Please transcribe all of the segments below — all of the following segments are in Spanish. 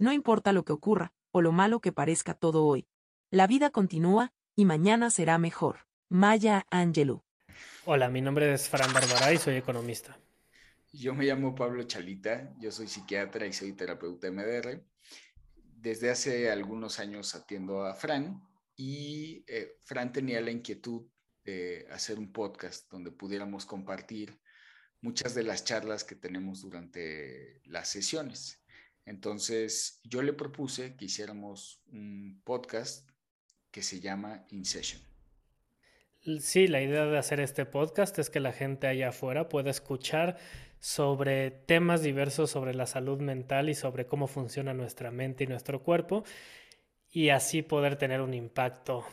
No importa lo que ocurra, o lo malo que parezca todo hoy. La vida continúa, y mañana será mejor. Maya Angelou. Hola, mi nombre es Fran Barbara y soy economista. Yo me llamo Pablo Chalita, yo soy psiquiatra y soy terapeuta MDR. Desde hace algunos años atiendo a Fran y eh, Fran tenía la inquietud de hacer un podcast donde pudiéramos compartir muchas de las charlas que tenemos durante las sesiones. Entonces, yo le propuse que hiciéramos un podcast que se llama In Session. Sí, la idea de hacer este podcast es que la gente allá afuera pueda escuchar sobre temas diversos sobre la salud mental y sobre cómo funciona nuestra mente y nuestro cuerpo y así poder tener un impacto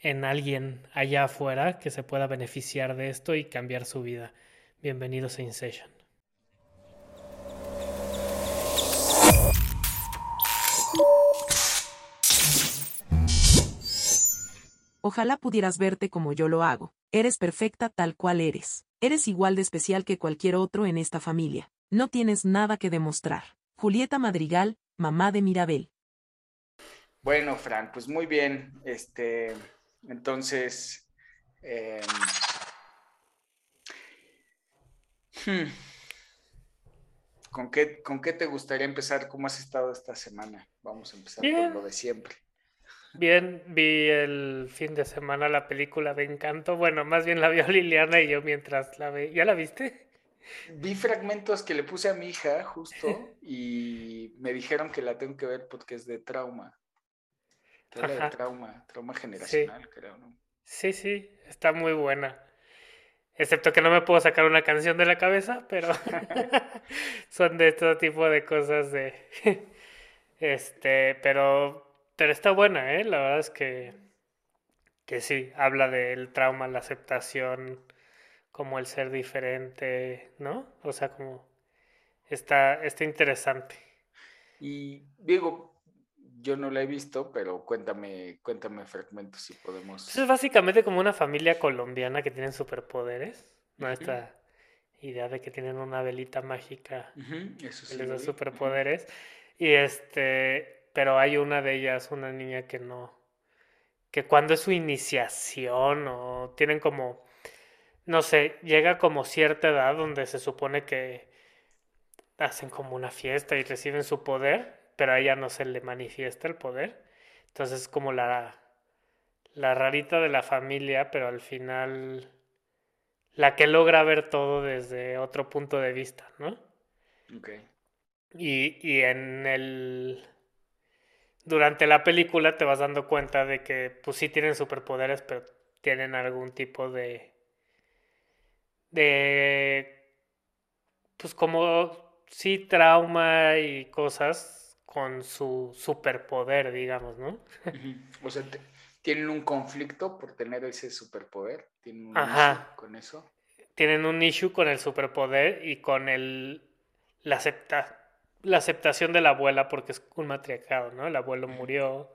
en alguien allá afuera que se pueda beneficiar de esto y cambiar su vida. Bienvenidos a InSession. Ojalá pudieras verte como yo lo hago. Eres perfecta tal cual eres. Eres igual de especial que cualquier otro en esta familia. No tienes nada que demostrar. Julieta Madrigal, mamá de Mirabel. Bueno, Fran, pues muy bien. Este, entonces, em, Hmm. ¿Con qué, ¿Con qué te gustaría empezar? ¿Cómo has estado esta semana? Vamos a empezar con lo de siempre. Bien, vi el fin de semana la película de Encanto. Bueno, más bien la vio Liliana y yo mientras la vi. ¿Ya la viste? Vi fragmentos que le puse a mi hija justo y me dijeron que la tengo que ver porque es de trauma. de trauma, trauma generacional, creo, ¿no? Sí, sí, está muy buena. Excepto que no me puedo sacar una canción de la cabeza, pero son de todo tipo de cosas de... este, pero, pero está buena, ¿eh? La verdad es que, que sí, habla del trauma, la aceptación, como el ser diferente, ¿no? O sea, como está, está interesante. Y Diego, yo no la he visto, pero cuéntame, cuéntame fragmentos si podemos. Pues es básicamente como una familia colombiana que tienen superpoderes, ¿no? Esta idea de que tienen una velita mágica que les da superpoderes. Y este, pero hay una de ellas, una niña que no, que cuando es su iniciación o tienen como, no sé, llega como cierta edad donde se supone que hacen como una fiesta y reciben su poder pero a ella no se le manifiesta el poder. Entonces es como la, la rarita de la familia, pero al final la que logra ver todo desde otro punto de vista, ¿no? Ok. Y, y en el... Durante la película te vas dando cuenta de que pues sí tienen superpoderes, pero tienen algún tipo de... de... pues como sí trauma y cosas con su superpoder, digamos, ¿no? O sea, tienen un conflicto por tener ese superpoder, tienen un Ajá. con eso. Tienen un issue con el superpoder y con el la acepta, la aceptación de la abuela porque es un matriarcado, ¿no? El abuelo murió,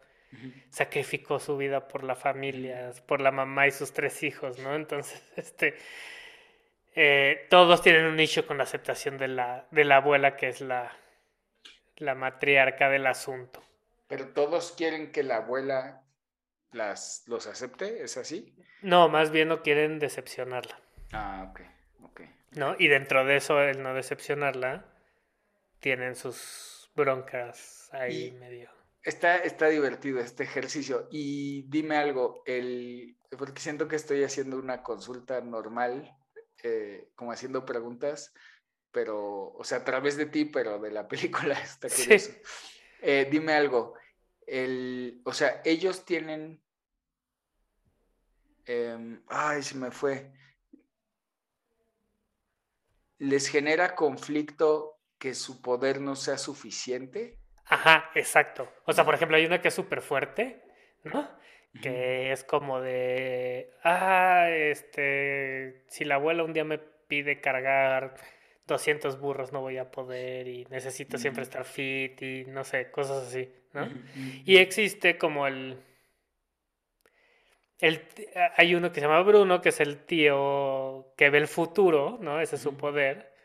sacrificó su vida por la familia, por la mamá y sus tres hijos, ¿no? Entonces, este eh, todos tienen un issue con la aceptación de la, de la abuela que es la la matriarca del asunto. Pero todos quieren que la abuela las, los acepte, ¿es así? No, más bien no quieren decepcionarla. Ah, ok, ok. ¿No? Y dentro de eso, el no decepcionarla, tienen sus broncas ahí medio. Está, está divertido este ejercicio. Y dime algo, el, porque siento que estoy haciendo una consulta normal, eh, como haciendo preguntas pero, o sea, a través de ti, pero de la película está curioso. Eh, dime algo, el, o sea, ellos tienen, em, ay, se me fue, ¿les genera conflicto que su poder no sea suficiente? Ajá, exacto. O sea, por ejemplo, hay una que es súper fuerte, ¿no? Que es como de, ah, este, si la abuela un día me pide cargar 200 burros no voy a poder y necesito siempre estar fit y no sé, cosas así, ¿no? Y existe como el, el... Hay uno que se llama Bruno, que es el tío que ve el futuro, ¿no? Ese es su poder.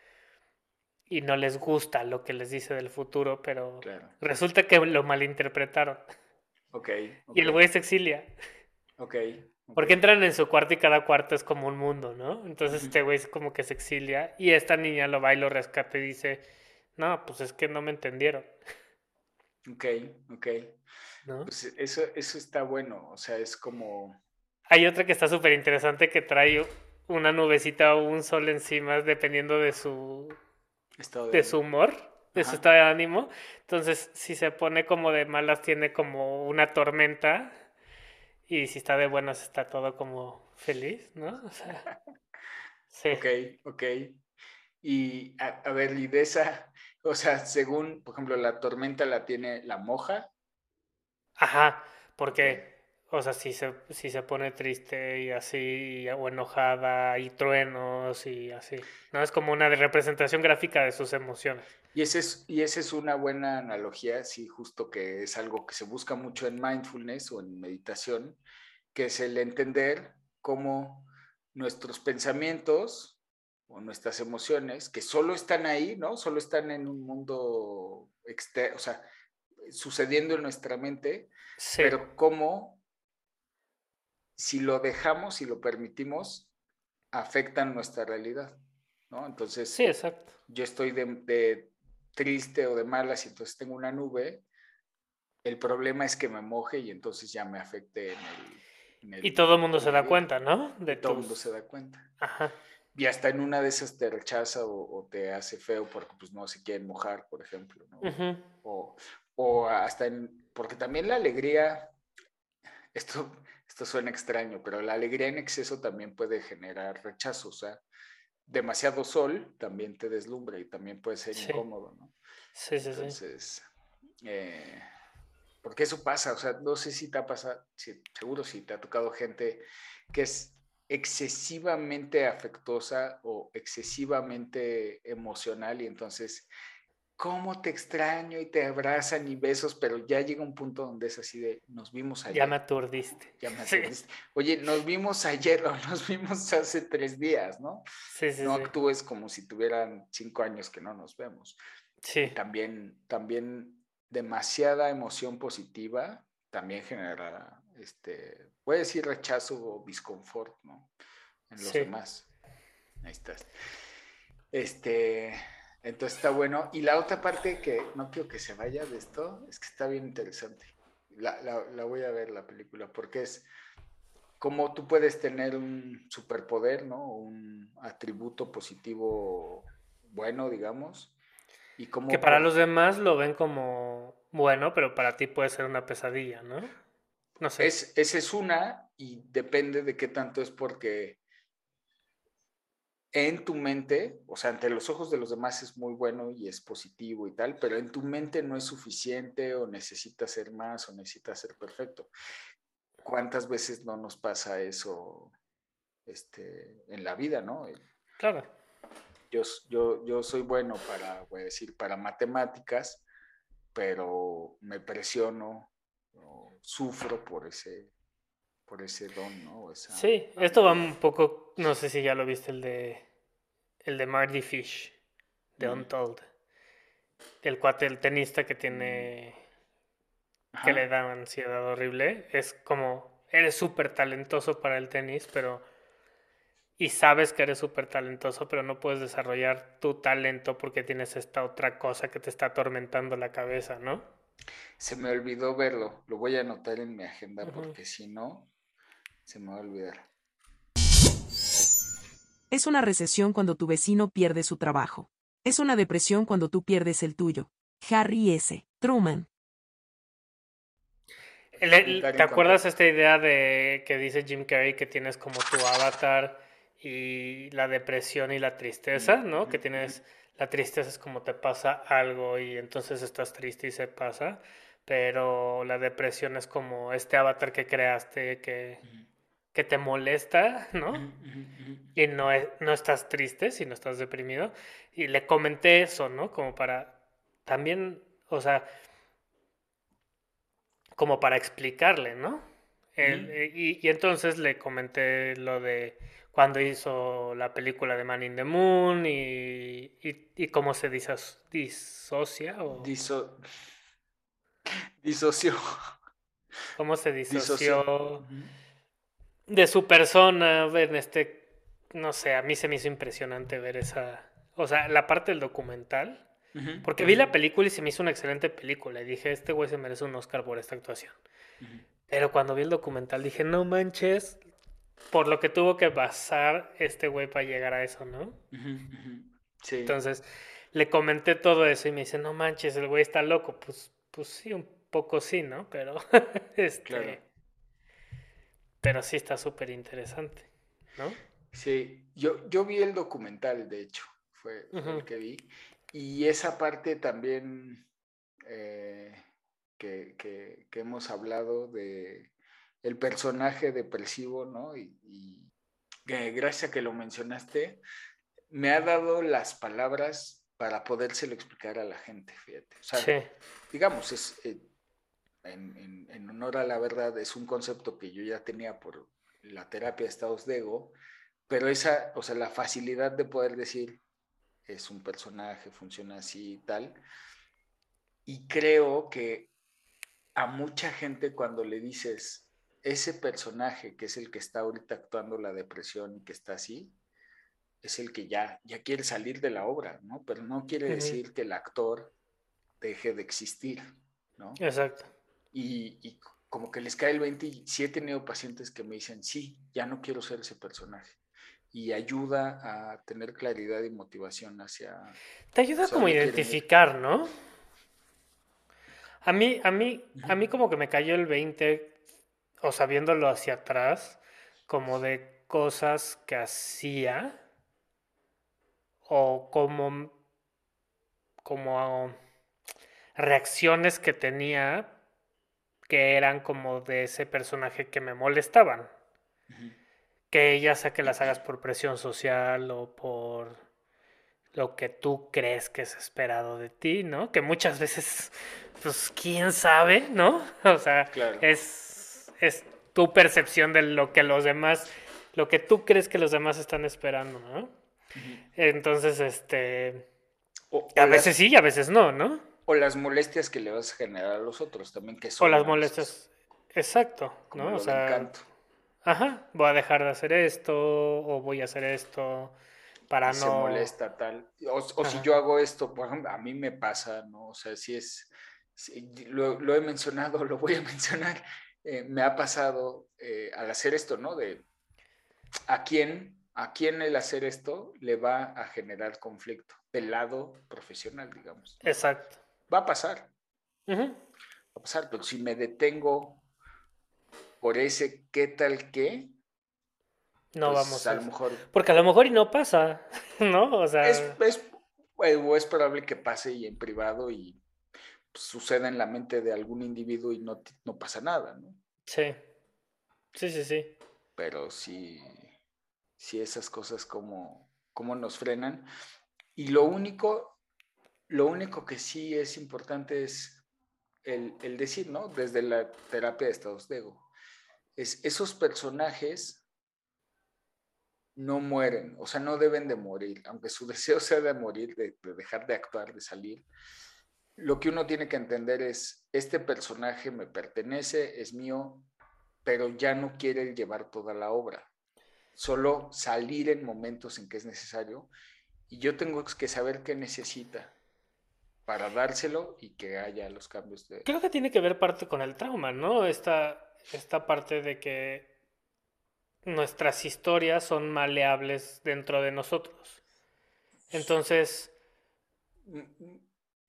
Y no les gusta lo que les dice del futuro, pero resulta que lo malinterpretaron. Okay, Y el güey se exilia. Ok. Porque entran en su cuarto y cada cuarto es como un mundo, ¿no? Entonces este güey es como que se exilia y esta niña lo va y lo rescata y dice, no, pues es que no me entendieron. Ok, ok. Pues eso, eso está bueno, o sea, es como... Hay otra que está súper interesante que trae una nubecita o un sol encima dependiendo de su de, su humor, de su estado de ánimo. Entonces, si se pone como de malas, tiene como una tormenta. Y si está de buenas, está todo como feliz, ¿no? O sea, sí. Ok, ok. Y a, ver, y de esa, o sea, según, por ejemplo, la tormenta la tiene la moja. Ajá, porque o sea, si se, si se pone triste y así, o enojada, y truenos y así. ¿No? Es como una representación gráfica de sus emociones. Y esa es, y ese es una buena analogía, sí, justo que es algo que se busca mucho en mindfulness o en meditación, que es el entender cómo nuestros pensamientos o nuestras emociones, que solo están ahí, ¿no? Solo están en un mundo externo, o sea, sucediendo en nuestra mente, pero cómo si lo dejamos, y lo permitimos, afectan nuestra realidad, ¿no? Entonces, sí, exacto. yo estoy de, triste o de malas y entonces tengo una nube, el problema es que me moje y entonces ya me afecte en el... y todo el mundo se da cuenta, ¿no? De todo el mundo se da cuenta. Ajá. Y hasta en una de esas te rechaza o, te hace feo porque pues no se quieren mojar, por ejemplo, ¿no? o, o hasta en... Porque también la alegría, esto esto suena extraño, pero la alegría en exceso también puede generar rechazo, o sea, demasiado sol también te deslumbra y también puede ser incómodo, ¿no? Sí, sí, Entonces, eh, porque eso pasa, o sea, no sé si te ha pasado, seguro si te ha tocado gente que es excesivamente afectuosa o excesivamente emocional y entonces cómo te extraño y te abrazan y besos, pero ya llega un punto donde es así de, nos vimos ayer. Ya me aturdiste. Ya me aturdiste. Oye, nos vimos ayer o nos vimos hace tres días, ¿no? Sí, sí, no actúes como si tuvieran cinco años que no nos vemos. Sí. También, también demasiada emoción positiva también genera, este, puede decir rechazo o disconfort, ¿no? En los demás. Ahí estás. Este, entonces está bueno. Y la otra parte que no quiero que se vaya de esto es que está bien interesante. La, voy a ver la película porque es como tú puedes tener un superpoder, ¿no? Un atributo positivo bueno, digamos. Y como que para los demás lo ven como bueno, pero para ti puede ser una pesadilla, ¿no? No sé. Es, esa es una y depende de qué tanto es porque en tu mente, o sea, ante los ojos de los demás es muy bueno y es positivo y tal, pero en tu mente no es suficiente o necesitas ser más o necesitas ser perfecto. ¿Cuántas veces no nos pasa eso este, en la vida, no? Claro. Yo, yo, yo soy bueno para, voy a decir, para matemáticas, pero me presiono, o sufro por ese, por ese don, ¿no? Sí, esto va un poco, no sé si ya lo viste, el de, el de Marty Fish, de Untold. El cuate, el tenista que tiene, que le da ansiedad horrible. Es como, eres súper talentoso para el tenis, pero... Y sabes que eres súper talentoso, pero no puedes desarrollar tu talento porque tienes esta otra cosa que te está atormentando la cabeza, ¿no? Se me olvidó verlo. Lo voy a anotar en mi agenda porque si no, se me va a olvidar. Es una recesión cuando tu vecino pierde su trabajo. Es una depresión cuando tú pierdes el tuyo. Harry S. Truman. ¿Te acuerdas esta idea de que dice Jim Carrey que tienes como tu avatar y la depresión y la tristeza, ¿no? Que tienes la tristeza es como te pasa algo y entonces estás triste y se pasa, pero la depresión es como este avatar que creaste que que te molesta, ¿no? Y no, no estás triste, sino estás deprimido. Y le comenté eso, ¿no? Como para también, o sea, como para explicarle, ¿no? Eh, y, y, entonces le comenté lo de cuando hizo la película de Man in the Moon y, y, cómo se disocia o... disoció. ¿Cómo se disoció, de su persona en este... No sé, a mí se me hizo impresionante ver esa... O sea, la parte del documental. Porque vi la película y se me hizo una excelente película. Y dije, este güey se merece un Oscar por esta actuación. Pero cuando vi el documental dije, no manches, por lo que tuvo que pasar este güey para llegar a eso, ¿no? Sí. Entonces, le comenté todo eso y me dice, no manches, el güey está loco. Pues, pues sí, un poco sí, ¿no? Pero, este... Pero sí está súper interesante, ¿no? Sí, yo, yo vi el documental, de hecho, fue, el que vi. Y esa parte también eh, que, que, que hemos hablado de el personaje depresivo, ¿no? Y, gracias a que lo mencionaste, me ha dado las palabras para podérselo explicar a la gente, fíjate. O sea, digamos, es, eh, en, honor a la verdad, es un concepto que yo ya tenía por la terapia de estados de ego, pero esa, o sea, la facilidad de poder decir, es un personaje, funciona así y tal. Y creo que a mucha gente cuando le dices, ese personaje que es el que está ahorita actuando la depresión y que está así, es el que ya, ya quiere salir de la obra, ¿no? Pero no quiere decir que el actor deje de existir, ¿no? Exacto. Y, como que les cae el 20 y sí he tenido pacientes que me dicen, sí, ya no quiero ser ese personaje. Y ayuda a tener claridad y motivación hacia... Te ayuda como a identificar, ¿no? A mí, a mí, a mí como que me cayó el 20 o sabiéndolo hacia atrás, como de cosas que hacía o como, como reacciones que tenía que eran como de ese personaje que me molestaban. Que ya sea que las hagas por presión social o por lo que tú crees que es esperado de ti, ¿no? Que muchas veces, pues, quién sabe, ¿no? O sea, es es tu percepción de lo que los demás, lo que tú crees que los demás están esperando, ¿no? Entonces, este... a veces sí y a veces no, ¿no? O las molestias que le vas a generar a los otros también, que son... O las molestias, exacto, ¿no? O sea... Ajá, voy a dejar de hacer esto o voy a hacer esto para no... Se molesta tal. O, si yo hago esto, por ejemplo, a mí me pasa, ¿no? O sea, si es... lo, lo, he mencionado, lo voy a mencionar. Eh, me ha pasado eh, al hacer esto, ¿no? De a quién, a quién el hacer esto le va a generar conflicto del lado profesional, digamos. Exacto. Va a pasar. Va a pasar, pero si me detengo por ese qué tal qué, no pues, vamos a, lo mejor. Porque a lo mejor y no pasa, ¿no? O sea. Es, es, es probable que pase y en privado y suceda en la mente de algún individuo y no, no pasa nada, ¿no? Sí, sí, sí, sí. Pero sí, sí esas cosas como, como nos frenan. Y lo único, lo único que sí es importante es el, decir, ¿no? Desde la terapia de estados de ego. Es esos personajes no mueren, o sea, no deben de morir, aunque su deseo sea de morir, de, de dejar de actuar, de salir, lo que uno tiene que entender es, este personaje me pertenece, es mío, pero ya no quiere llevar toda la obra, solo salir en momentos en que es necesario y yo tengo que saber qué necesita para dárselo y que haya los cambios de... Creo que tiene que ver parte con el trauma, ¿no? Esta, esta parte de que nuestras historias son maleables dentro de nosotros. Entonces... Mm, mm,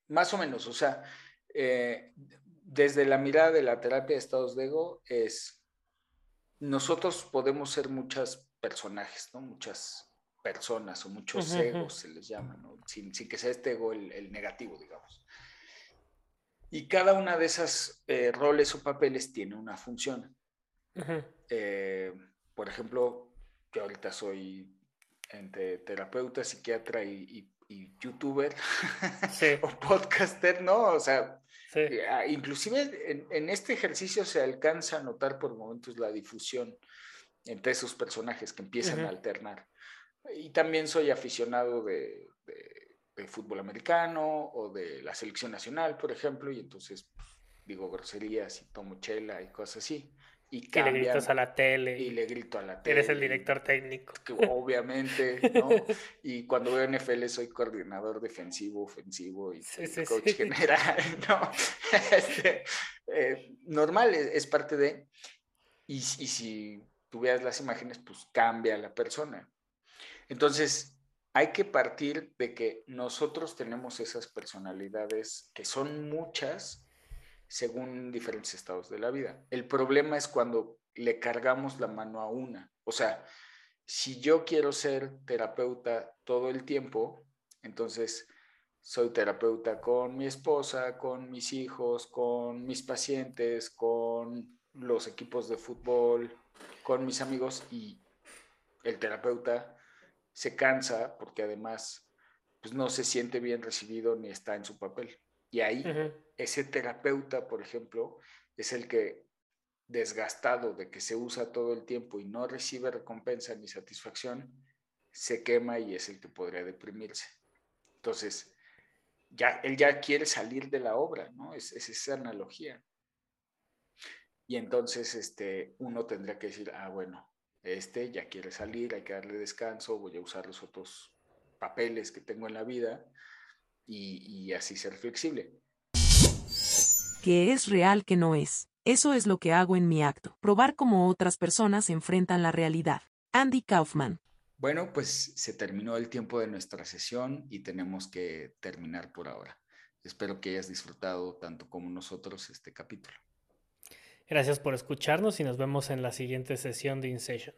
más o menos, o sea, eh, desde la mirada de la terapia de estados de ego es, nosotros podemos ser muchos personajes, ¿no? Muchas personas o muchos egos se les llama, ¿no? Sin, que sea este ego el, negativo, digamos. Y cada una de esas eh, roles o papeles tiene una función. Eh, por ejemplo, yo ahorita soy entre terapeuta, psiquiatra y y youtuber o podcaster, ¿no? O sea, eh, ah, inclusive en, este ejercicio se alcanza a notar por momentos la difusión entre esos personajes que empiezan a alternar. Y también soy aficionado de, fútbol americano o de la selección nacional, por ejemplo, y entonces pues, digo groserías y tomo chela y cosas así. Y, le gritas a la tele. Y le grito a la tele. Eres el director técnico. obviamente, ¿no? y cuando veo NFL soy coordinador defensivo, ofensivo y coach general, ¿no? Este, eh, normal, es, parte de... Y, y si tú veas las imágenes, pues cambia la persona. Entonces, hay que partir de que nosotros tenemos esas personalidades que son muchas según diferentes estados de la vida. El problema es cuando le cargamos la mano a una. O sea, si yo quiero ser terapeuta todo el tiempo, entonces soy terapeuta con mi esposa, con mis hijos, con mis pacientes, con los equipos de fútbol, con mis amigos y el terapeuta se cansa porque además pues, no se siente bien recibido ni está en su papel. Y ahí ese terapeuta, por ejemplo, es el que desgastado de que se usa todo el tiempo y no recibe recompensa ni satisfacción, se quema y es el que podría deprimirse. Entonces, ya, él ya quiere salir de la obra, ¿no? Es, es esa analogía. Y entonces este, uno tendría que decir, ah, bueno, este ya quiere salir, hay que darle descanso, voy a usar los otros papeles que tengo en la vida y, y así ser flexible. Que es real que no es. Eso es lo que hago en mi acto. Probar cómo otras personas enfrentan la realidad. Andy Kaufman. Bueno, pues se terminó el tiempo de nuestra sesión y tenemos que terminar por ahora. Espero que hayas disfrutado tanto como nosotros este capítulo. Gracias por escucharnos y nos vemos en la siguiente sesión de InSession.